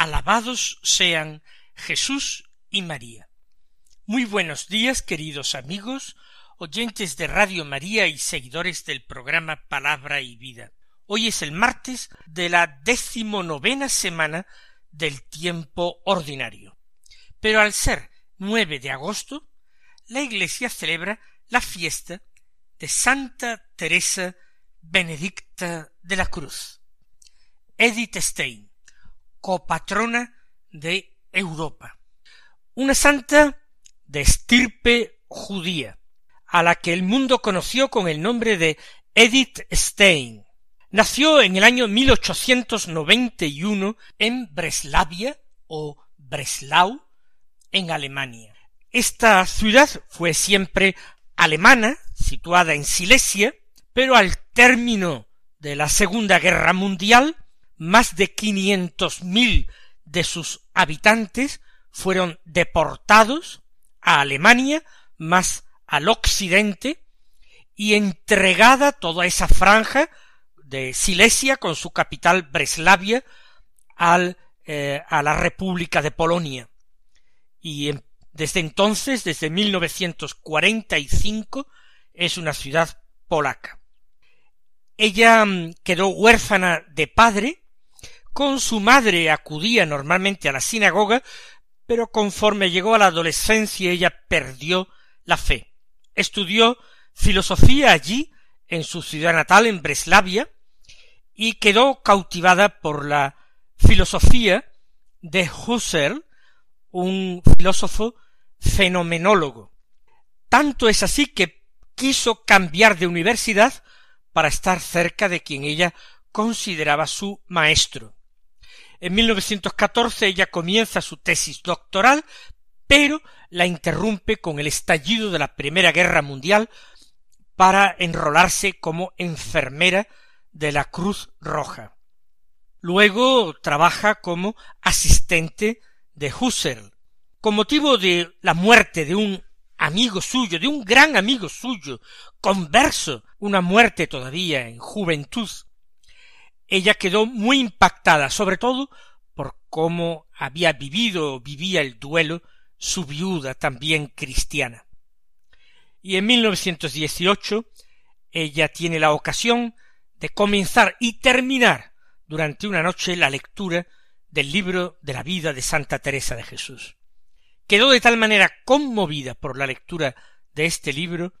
Alabados sean Jesús y María. Muy buenos días, queridos amigos, oyentes de Radio María y seguidores del programa Palabra y Vida. Hoy es el martes de la decimonovena semana del tiempo ordinario. Pero al ser nueve de agosto, la Iglesia celebra la fiesta de Santa Teresa Benedicta de la Cruz. Edith Stein, copatrona de Europa. Una santa de estirpe judía, a la que el mundo conoció con el nombre de Edith Stein. Nació en el año 1891 en Breslavia o Breslau, en Alemania. Esta ciudad fue siempre alemana, situada en Silesia, pero al término de la Segunda Guerra Mundial, más de quinientos mil de sus habitantes fueron deportados a Alemania, más al occidente, y entregada toda esa franja de Silesia con su capital Breslavia al, eh, a la República de Polonia. Y desde entonces, desde 1945, es una ciudad polaca. Ella mm, quedó huérfana de padre, con su madre acudía normalmente a la sinagoga, pero conforme llegó a la adolescencia ella perdió la fe. Estudió filosofía allí, en su ciudad natal, en Breslavia, y quedó cautivada por la filosofía de Husserl, un filósofo fenomenólogo. Tanto es así que quiso cambiar de universidad para estar cerca de quien ella consideraba su maestro. En 1914 ella comienza su tesis doctoral, pero la interrumpe con el estallido de la Primera Guerra Mundial para enrolarse como enfermera de la Cruz Roja. Luego trabaja como asistente de Husserl. Con motivo de la muerte de un amigo suyo, de un gran amigo suyo, converso, una muerte todavía en juventud, ella quedó muy impactada, sobre todo por cómo había vivido o vivía el duelo su viuda también cristiana. Y en 1918 ella tiene la ocasión de comenzar y terminar durante una noche la lectura del libro de la vida de Santa Teresa de Jesús. Quedó de tal manera conmovida por la lectura de este libro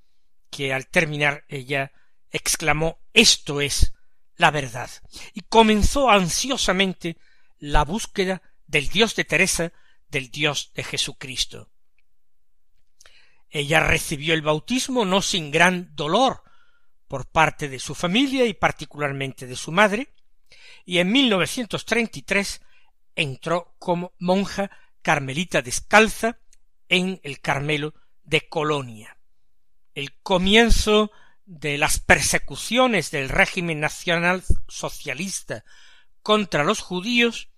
que al terminar ella exclamó Esto es la verdad. y comenzó ansiosamente la búsqueda del Dios de Teresa, del Dios de Jesucristo. Ella recibió el bautismo no sin gran dolor por parte de su familia y particularmente de su madre, y en 1933 entró como monja carmelita descalza en el Carmelo de Colonia. El comienzo de las persecuciones del régimen nacional socialista contra los judíos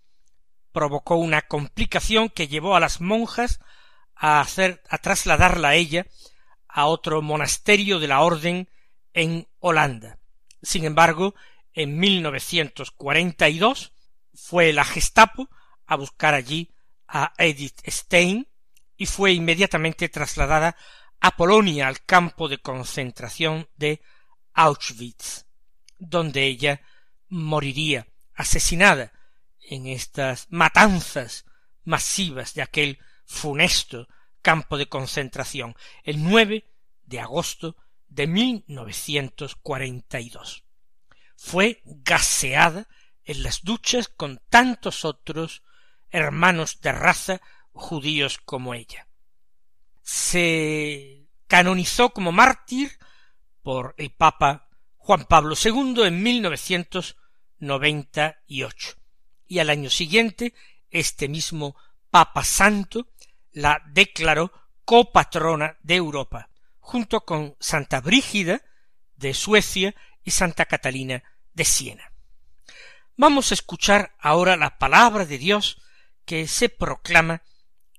provocó una complicación que llevó a las monjas a hacer a trasladarla a ella a otro monasterio de la orden en Holanda. Sin embargo, en 1942 fue la Gestapo a buscar allí a Edith Stein y fue inmediatamente trasladada a Polonia, al campo de concentración de Auschwitz, donde ella moriría asesinada en estas matanzas masivas de aquel funesto campo de concentración el 9 de agosto de 1942. Fue gaseada en las duchas con tantos otros hermanos de raza judíos como ella se canonizó como mártir por el Papa Juan Pablo II en 1998 y al año siguiente este mismo Papa Santo la declaró copatrona de Europa, junto con Santa Brígida de Suecia y Santa Catalina de Siena. Vamos a escuchar ahora la palabra de Dios que se proclama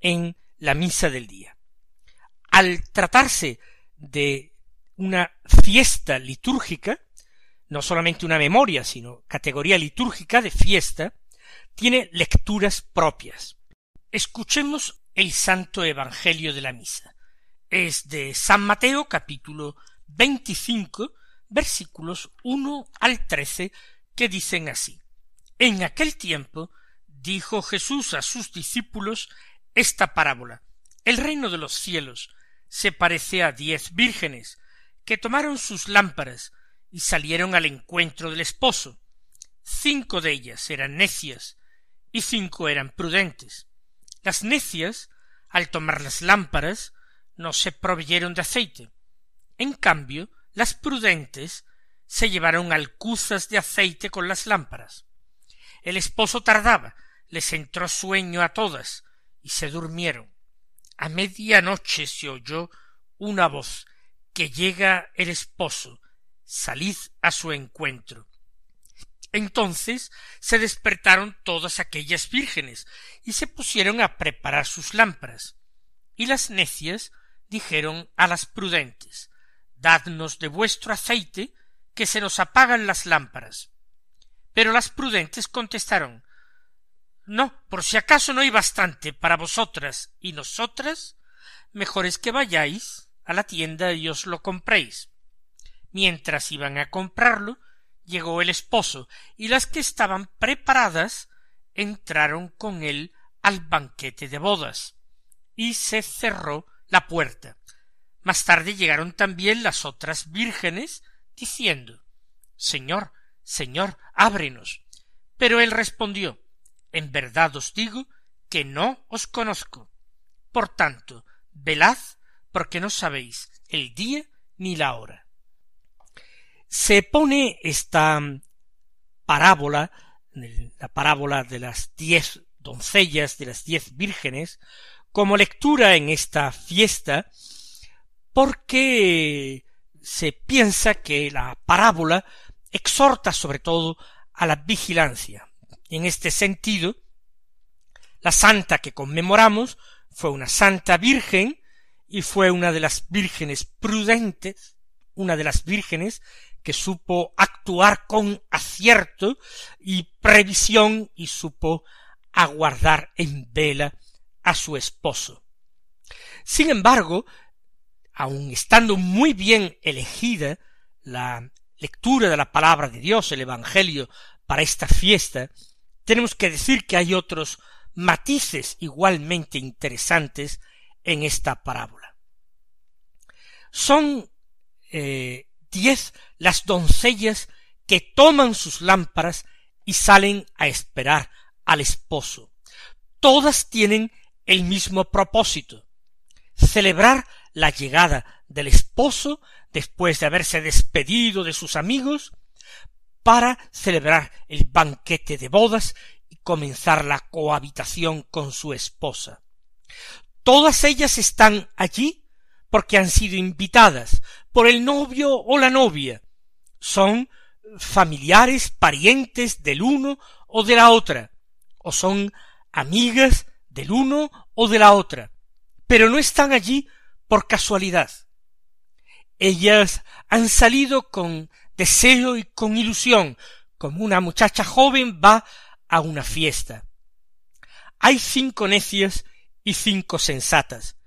en la misa del día. Al tratarse de una fiesta litúrgica, no solamente una memoria, sino categoría litúrgica de fiesta, tiene lecturas propias. Escuchemos el Santo Evangelio de la Misa. Es de San Mateo capítulo 25 versículos 1 al 13 que dicen así. En aquel tiempo dijo Jesús a sus discípulos esta parábola. El reino de los cielos se parece a diez vírgenes que tomaron sus lámparas y salieron al encuentro del esposo. Cinco de ellas eran necias y cinco eran prudentes. Las necias, al tomar las lámparas, no se proveyeron de aceite. En cambio, las prudentes se llevaron alcuzas de aceite con las lámparas. El esposo tardaba, les entró sueño a todas, y se durmieron. A media noche se oyó una voz que llega el esposo, salid a su encuentro. Entonces se despertaron todas aquellas vírgenes y se pusieron a preparar sus lámparas. Y las necias dijeron a las prudentes Dadnos de vuestro aceite, que se nos apagan las lámparas. Pero las prudentes contestaron No, por si acaso no hay bastante para vosotras y nosotras, mejor es que vayáis a la tienda y os lo compréis. Mientras iban a comprarlo, llegó el esposo, y las que estaban preparadas entraron con él al banquete de bodas, y se cerró la puerta. Más tarde llegaron también las otras vírgenes, diciendo Señor, Señor, ábrenos. Pero él respondió En verdad os digo que no os conozco. Por tanto, velad, porque no sabéis el día ni la hora. Se pone esta parábola, la parábola de las diez doncellas, de las diez vírgenes, como lectura en esta fiesta, porque se piensa que la parábola exhorta sobre todo a la vigilancia. En este sentido, la santa que conmemoramos fue una santa virgen y fue una de las vírgenes prudentes, una de las vírgenes que supo actuar con acierto y previsión y supo aguardar en vela a su esposo. Sin embargo, aun estando muy bien elegida la lectura de la palabra de Dios, el Evangelio, para esta fiesta, tenemos que decir que hay otros matices igualmente interesantes en esta parábola. Son eh, diez las doncellas que toman sus lámparas y salen a esperar al esposo. Todas tienen el mismo propósito, celebrar la llegada del esposo después de haberse despedido de sus amigos para celebrar el banquete de bodas y comenzar la cohabitación con su esposa. Todas ellas están allí porque han sido invitadas por el novio o la novia. Son familiares, parientes del uno o de la otra, o son amigas del uno o de la otra, pero no están allí por casualidad. Ellas han salido con deseo y con ilusión, como una muchacha joven va a una fiesta. Hay cinco necias y cinco sensatas,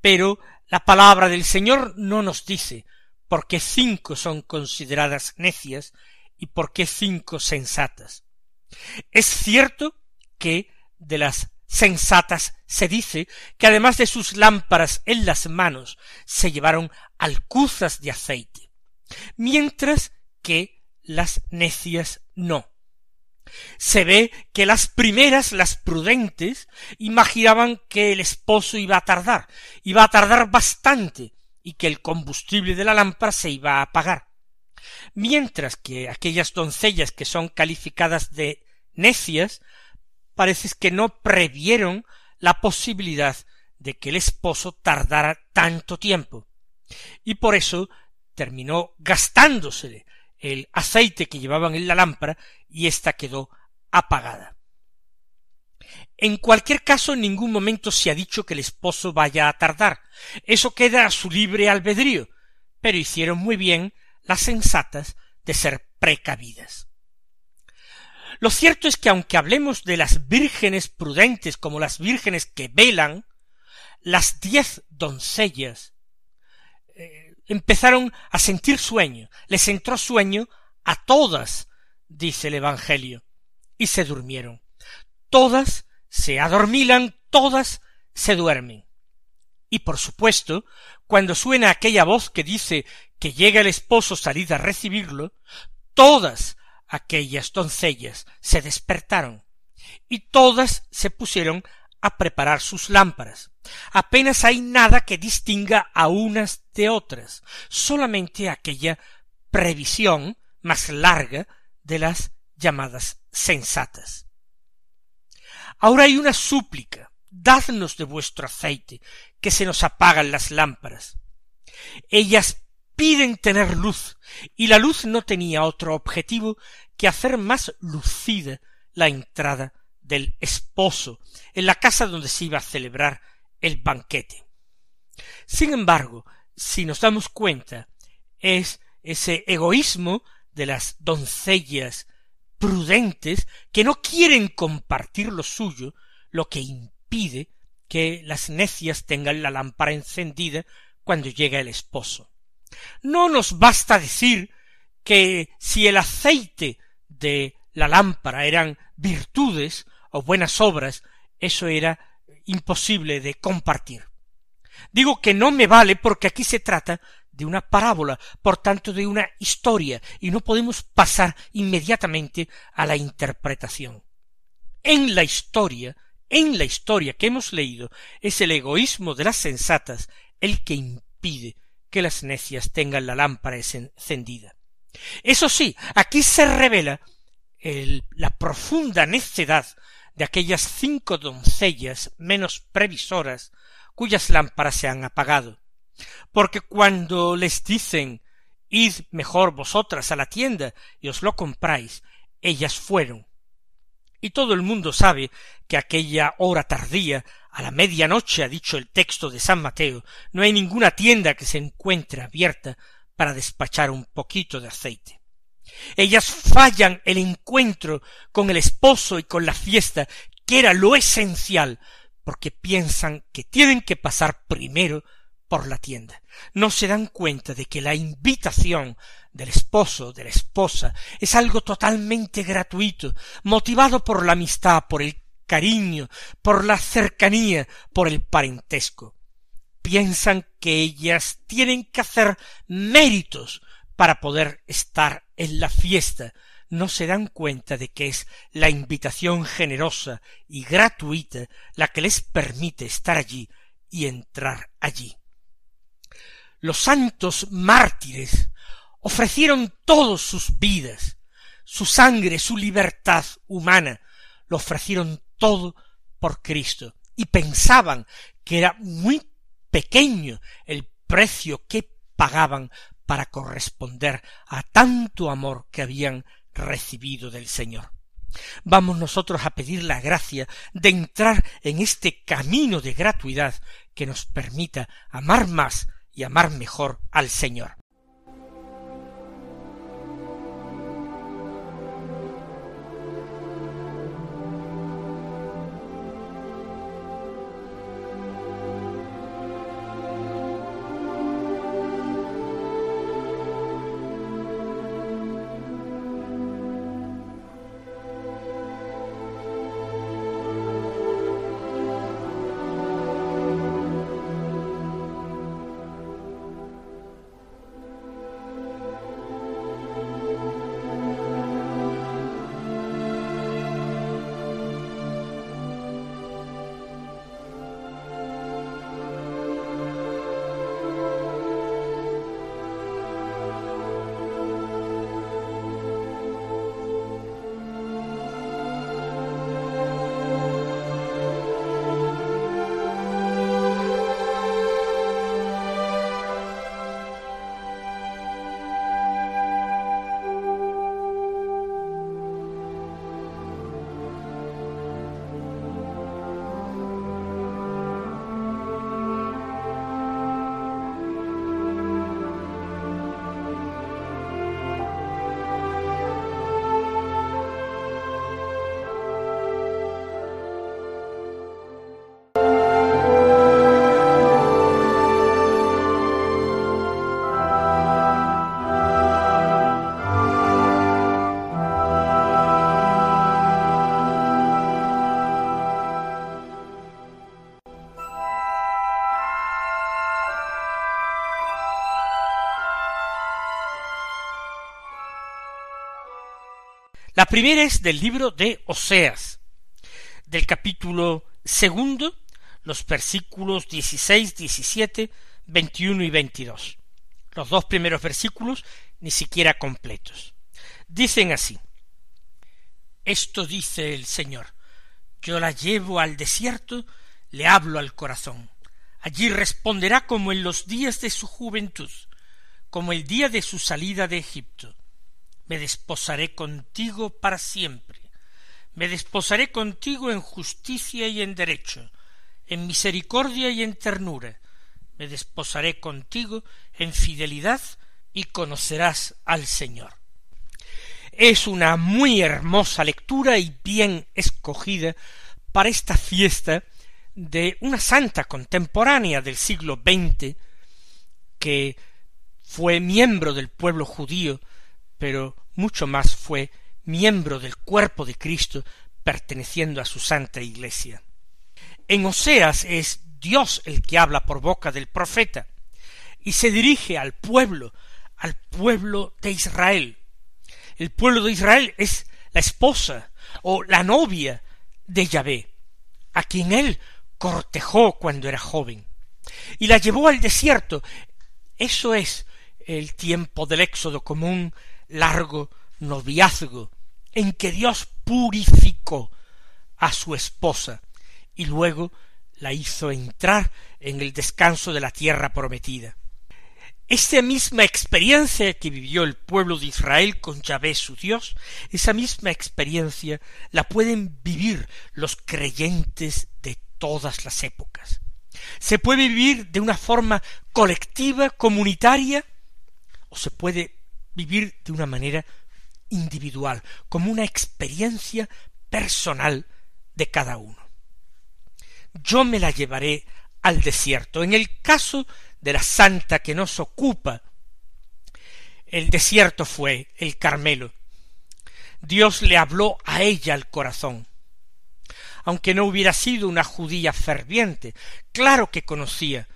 pero la palabra del Señor no nos dice por qué cinco son consideradas necias y por qué cinco sensatas. Es cierto que de las sensatas se dice que además de sus lámparas en las manos se llevaron alcuzas de aceite, mientras que las necias no. Se ve que las primeras, las prudentes, imaginaban que el esposo iba a tardar, iba a tardar bastante, y que el combustible de la lámpara se iba a apagar. Mientras que aquellas doncellas que son calificadas de necias parece que no previeron la posibilidad de que el esposo tardara tanto tiempo, y por eso terminó gastándosele el aceite que llevaban en la lámpara y ésta quedó apagada. En cualquier caso, en ningún momento se ha dicho que el esposo vaya a tardar. Eso queda a su libre albedrío, pero hicieron muy bien las sensatas de ser precavidas. Lo cierto es que aunque hablemos de las vírgenes prudentes como las vírgenes que velan, las diez doncellas empezaron a sentir sueño, les entró sueño a todas, dice el Evangelio, y se durmieron. Todas se adormilan, todas se duermen. Y por supuesto, cuando suena aquella voz que dice que llega el esposo salid a recibirlo, todas aquellas doncellas se despertaron y todas se pusieron a preparar sus lámparas. Apenas hay nada que distinga a unas de otras, solamente aquella previsión más larga de las llamadas sensatas. Ahora hay una súplica, dadnos de vuestro aceite, que se nos apagan las lámparas. Ellas piden tener luz, y la luz no tenía otro objetivo que hacer más lucida la entrada del esposo en la casa donde se iba a celebrar el banquete. Sin embargo, si nos damos cuenta, es ese egoísmo de las doncellas prudentes que no quieren compartir lo suyo lo que impide que las necias tengan la lámpara encendida cuando llega el esposo. No nos basta decir que si el aceite de la lámpara eran virtudes o buenas obras, eso era imposible de compartir. Digo que no me vale porque aquí se trata de una parábola, por tanto de una historia, y no podemos pasar inmediatamente a la interpretación. En la historia, en la historia que hemos leído, es el egoísmo de las sensatas el que impide que las necias tengan la lámpara encendida. Eso sí, aquí se revela la profunda necedad de aquellas cinco doncellas menos previsoras cuyas lámparas se han apagado. Porque cuando les dicen id mejor vosotras a la tienda y os lo compráis, ellas fueron. Y todo el mundo sabe que aquella hora tardía, a la medianoche ha dicho el texto de San Mateo, no hay ninguna tienda que se encuentre abierta para despachar un poquito de aceite. Ellas fallan el encuentro con el esposo y con la fiesta, que era lo esencial, porque piensan que tienen que pasar primero por la tienda. No se dan cuenta de que la invitación del esposo, de la esposa, es algo totalmente gratuito, motivado por la amistad, por el cariño, por la cercanía, por el parentesco. Piensan que ellas tienen que hacer méritos para poder estar en la fiesta, no se dan cuenta de que es la invitación generosa y gratuita la que les permite estar allí y entrar allí. Los santos mártires ofrecieron todos sus vidas, su sangre, su libertad humana, lo ofrecieron todo por Cristo y pensaban que era muy pequeño el precio que pagaban para corresponder a tanto amor que habían recibido del Señor. Vamos nosotros a pedir la gracia de entrar en este camino de gratuidad que nos permita amar más y amar mejor al Señor. La primera es del libro de Oseas, del capítulo segundo, los versículos 16, 17, 21 y 22. Los dos primeros versículos ni siquiera completos. Dicen así, Esto dice el Señor, yo la llevo al desierto, le hablo al corazón. Allí responderá como en los días de su juventud, como el día de su salida de Egipto. Me desposaré contigo para siempre. Me desposaré contigo en justicia y en derecho, en misericordia y en ternura. Me desposaré contigo en fidelidad y conocerás al Señor. Es una muy hermosa lectura y bien escogida para esta fiesta de una santa contemporánea del siglo XX que fue miembro del pueblo judío, pero mucho más fue miembro del cuerpo de Cristo perteneciendo a su santa iglesia. En Oseas es Dios el que habla por boca del profeta y se dirige al pueblo, al pueblo de Israel. El pueblo de Israel es la esposa o la novia de Yahvé, a quien él cortejó cuando era joven, y la llevó al desierto. Eso es el tiempo del éxodo como un largo noviazgo en que Dios purificó a su esposa y luego la hizo entrar en el descanso de la tierra prometida. Esta misma experiencia que vivió el pueblo de Israel con Yahvé su Dios, esa misma experiencia la pueden vivir los creyentes de todas las épocas. Se puede vivir de una forma colectiva, comunitaria, o se puede vivir de una manera individual, como una experiencia personal de cada uno. Yo me la llevaré al desierto. En el caso de la santa que nos ocupa, el desierto fue el Carmelo. Dios le habló a ella al corazón. Aunque no hubiera sido una judía ferviente, claro que conocía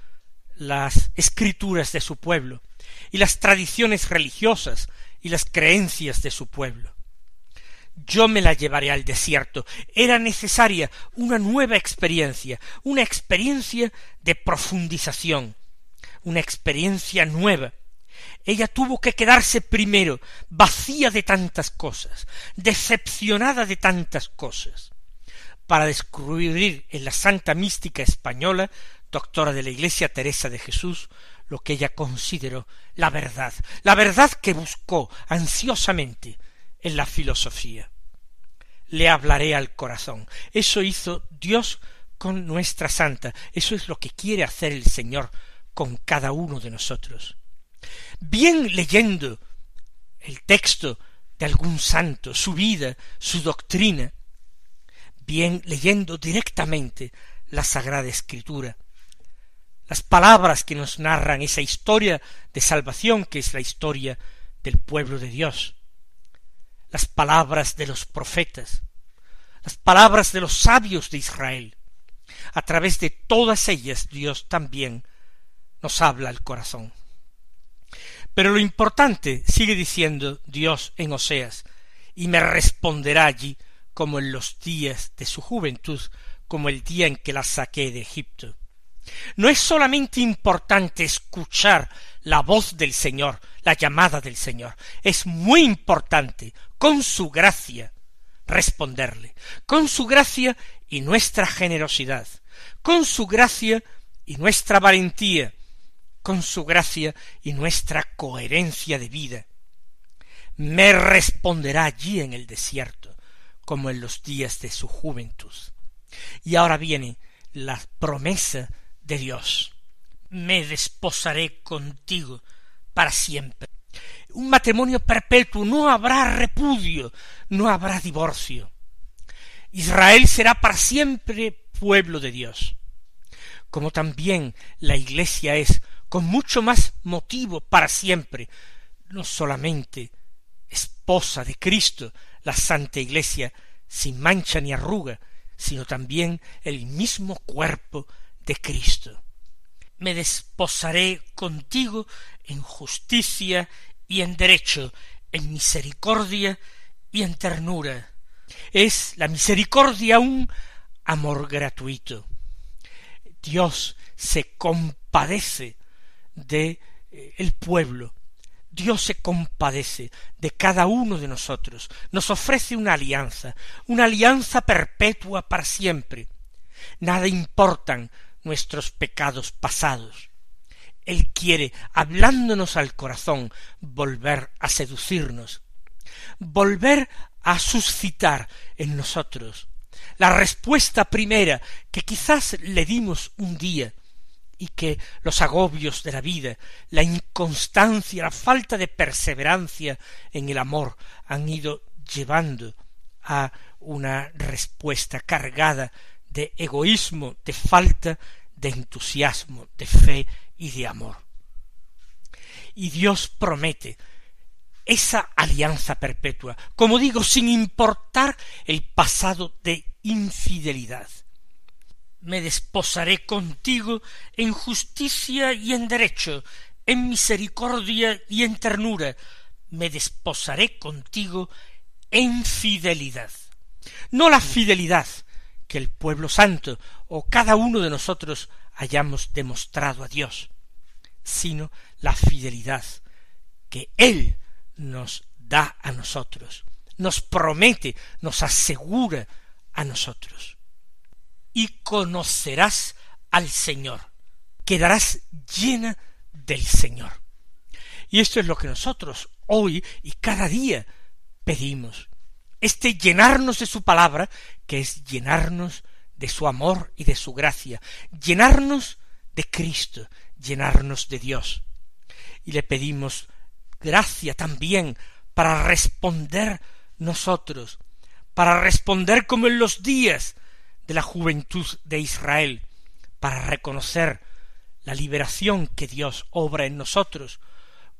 las escrituras de su pueblo y las tradiciones religiosas y las creencias de su pueblo. Yo me la llevaré al desierto. Era necesaria una nueva experiencia, una experiencia de profundización, una experiencia nueva. Ella tuvo que quedarse primero vacía de tantas cosas, decepcionada de tantas cosas, para descubrir en la santa mística española, doctora de la Iglesia Teresa de Jesús, lo que ella consideró la verdad, la verdad que buscó ansiosamente en la filosofía. Le hablaré al corazón. Eso hizo Dios con nuestra santa. Eso es lo que quiere hacer el Señor con cada uno de nosotros. Bien leyendo el texto de algún santo, su vida, su doctrina, bien leyendo directamente la Sagrada Escritura, las palabras que nos narran esa historia de salvación que es la historia del pueblo de Dios, las palabras de los profetas, las palabras de los sabios de Israel. A través de todas ellas Dios también nos habla al corazón. Pero lo importante, sigue diciendo Dios en Oseas, y me responderá allí como en los días de su juventud, como el día en que la saqué de Egipto. No es solamente importante escuchar la voz del Señor, la llamada del Señor, es muy importante, con su gracia, responderle, con su gracia y nuestra generosidad, con su gracia y nuestra valentía, con su gracia y nuestra coherencia de vida. Me responderá allí en el desierto, como en los días de su juventud. Y ahora viene la promesa de Dios. Me desposaré contigo para siempre. Un matrimonio perpetuo, no habrá repudio, no habrá divorcio. Israel será para siempre pueblo de Dios, como también la Iglesia es, con mucho más motivo para siempre, no solamente esposa de Cristo, la Santa Iglesia, sin mancha ni arruga, sino también el mismo cuerpo de Cristo. Me desposaré contigo en justicia y en derecho, en misericordia y en ternura. Es la misericordia un amor gratuito. Dios se compadece de eh, el pueblo. Dios se compadece de cada uno de nosotros, nos ofrece una alianza, una alianza perpetua para siempre. Nada importan nuestros pecados pasados. Él quiere, hablándonos al corazón, volver a seducirnos, volver a suscitar en nosotros la respuesta primera que quizás le dimos un día y que los agobios de la vida, la inconstancia, la falta de perseverancia en el amor han ido llevando a una respuesta cargada de egoísmo, de falta de entusiasmo, de fe y de amor. Y Dios promete esa alianza perpetua, como digo, sin importar el pasado de infidelidad. Me desposaré contigo en justicia y en derecho, en misericordia y en ternura. Me desposaré contigo en fidelidad. No la fidelidad que el pueblo santo o cada uno de nosotros hayamos demostrado a Dios, sino la fidelidad que Él nos da a nosotros, nos promete, nos asegura a nosotros. Y conocerás al Señor, quedarás llena del Señor. Y esto es lo que nosotros hoy y cada día pedimos. Este llenarnos de su palabra, que es llenarnos de su amor y de su gracia, llenarnos de Cristo, llenarnos de Dios. Y le pedimos gracia también para responder nosotros, para responder como en los días de la juventud de Israel, para reconocer la liberación que Dios obra en nosotros,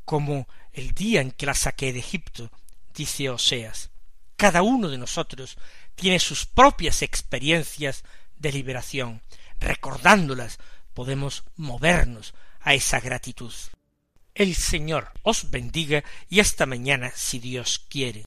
como el día en que la saqué de Egipto, dice Oseas. Cada uno de nosotros tiene sus propias experiencias de liberación. Recordándolas podemos movernos a esa gratitud. El Señor os bendiga y hasta mañana si Dios quiere.